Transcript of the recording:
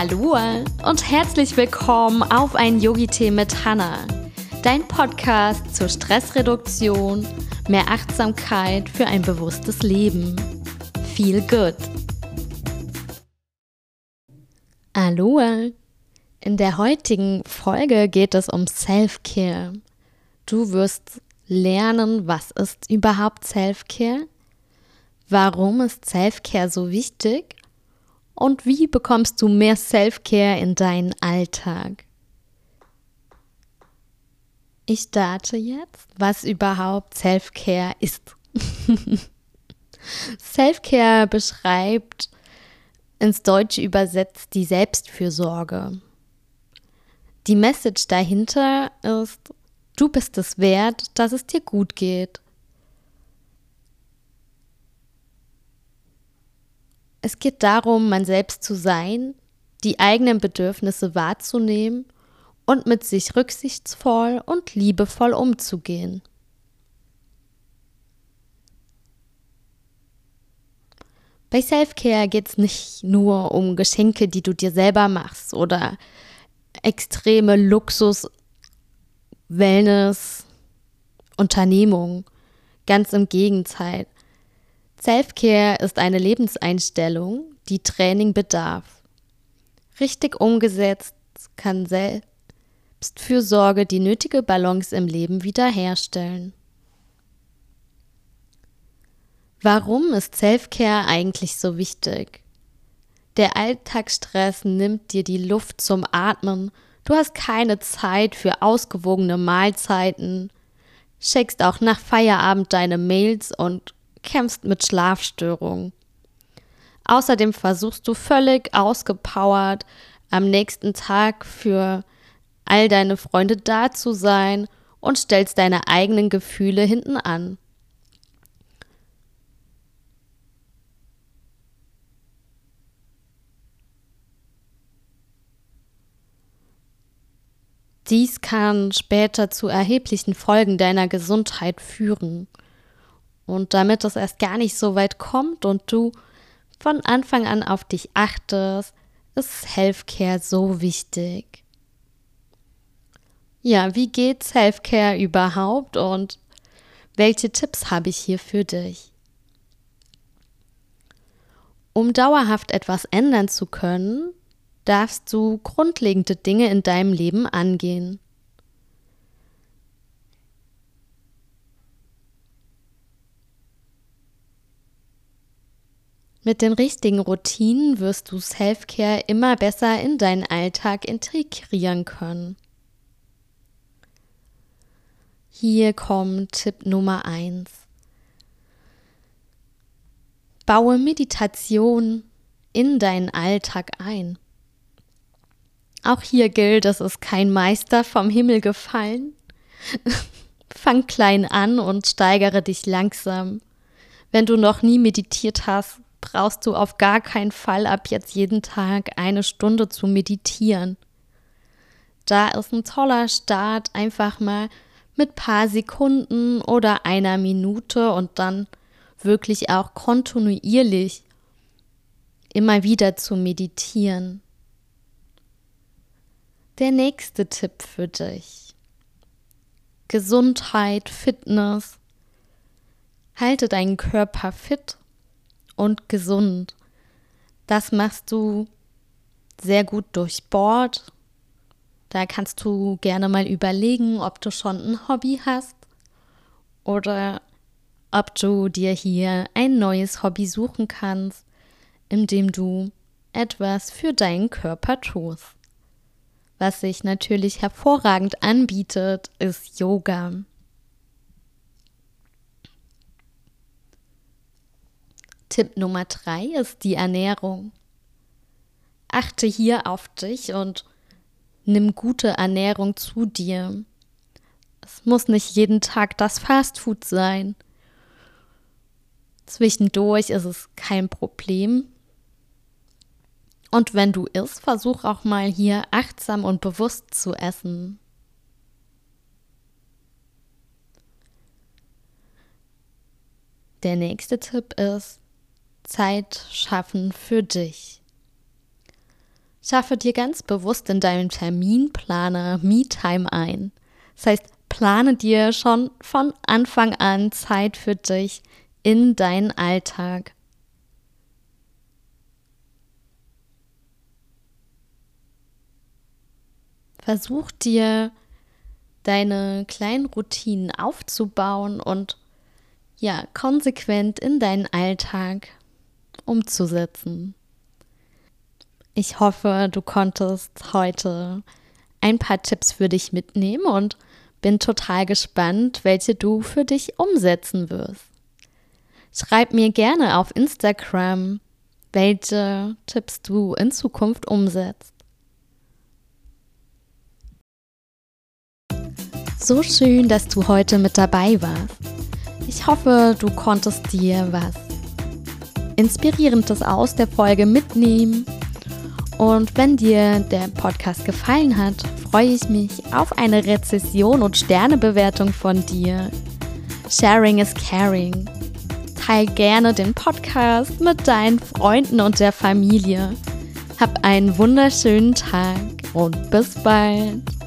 Hallo und herzlich willkommen auf ein Yogi-Tee mit Hanna, dein Podcast zur Stressreduktion, mehr Achtsamkeit für ein bewusstes Leben. Feel good. Hallo. In der heutigen Folge geht es um Self-Care. Du wirst lernen, was ist überhaupt Self-Care? Warum ist Self-Care so wichtig? Und wie bekommst du mehr Self-Care in deinen Alltag? Ich starte jetzt, was überhaupt Self-Care ist. Self-Care beschreibt ins Deutsche übersetzt die Selbstfürsorge. Die Message dahinter ist, du bist es wert, dass es dir gut geht. Es geht darum, man selbst zu sein, die eigenen Bedürfnisse wahrzunehmen und mit sich rücksichtsvoll und liebevoll umzugehen. Bei Self-Care geht es nicht nur um Geschenke, die du dir selber machst oder extreme Luxus, Wellness, Unternehmung. Ganz im Gegenteil. Self-Care ist eine Lebenseinstellung, die Training bedarf. Richtig umgesetzt kann Selbstfürsorge die nötige Balance im Leben wiederherstellen. Warum ist Self-Care eigentlich so wichtig? Der Alltagsstress nimmt dir die Luft zum Atmen. Du hast keine Zeit für ausgewogene Mahlzeiten, checkst auch nach Feierabend deine Mails und kämpfst mit Schlafstörungen. Außerdem versuchst du völlig ausgepowert am nächsten Tag für all deine Freunde da zu sein und stellst deine eigenen Gefühle hinten an. Dies kann später zu erheblichen Folgen deiner Gesundheit führen. Und damit es erst gar nicht so weit kommt und du von Anfang an auf dich achtest, ist Healthcare so wichtig. Ja, wie geht Selfcare überhaupt und welche Tipps habe ich hier für dich? Um dauerhaft etwas ändern zu können, darfst du grundlegende Dinge in deinem Leben angehen. Mit den richtigen Routinen wirst du Selfcare immer besser in deinen Alltag integrieren können. Hier kommt Tipp Nummer 1. Baue Meditation in deinen Alltag ein. Auch hier gilt, es ist kein Meister vom Himmel gefallen. Fang klein an und steigere dich langsam. Wenn du noch nie meditiert hast, brauchst du auf gar keinen Fall ab jetzt jeden Tag eine Stunde zu meditieren. Da ist ein toller Start, einfach mal mit paar Sekunden oder einer Minute und dann wirklich auch kontinuierlich immer wieder zu meditieren. Der nächste Tipp für dich. Gesundheit, Fitness. Halte deinen Körper fit und gesund. Das machst du sehr gut durch Sport. Da kannst du gerne mal überlegen, ob du schon ein Hobby hast oder ob du dir hier ein neues Hobby suchen kannst, indem du etwas für deinen Körper tust. Was sich natürlich hervorragend anbietet, ist Yoga. Tipp Nummer drei ist die Ernährung. Achte hier auf dich und nimm gute Ernährung zu dir. Es muss nicht jeden Tag das Fastfood sein. Zwischendurch ist es kein Problem. Und wenn du isst, versuch auch mal hier achtsam und bewusst zu essen. Der nächste Tipp ist Zeit schaffen für dich. Schaffe dir ganz bewusst in deinem Terminplaner Me-Time ein. Das heißt, plane dir schon von Anfang an Zeit für dich in deinen Alltag. Versuch dir deine kleinen Routinen aufzubauen und ja, konsequent in deinen Alltag umzusetzen. Ich hoffe, du konntest heute ein paar Tipps für dich mitnehmen und bin total gespannt, welche du für dich umsetzen wirst. Schreib mir gerne auf Instagram, welche Tipps du in Zukunft umsetzt. So schön, dass du heute mit dabei warst. Ich hoffe, du konntest dir was Inspirierendes aus der Folge mitnehmen. Und wenn dir der Podcast gefallen hat, freue ich mich auf eine Rezession und Sternebewertung von dir. Sharing is caring. Teil gerne den Podcast mit deinen Freunden und der Familie. Hab einen wunderschönen Tag und bis bald.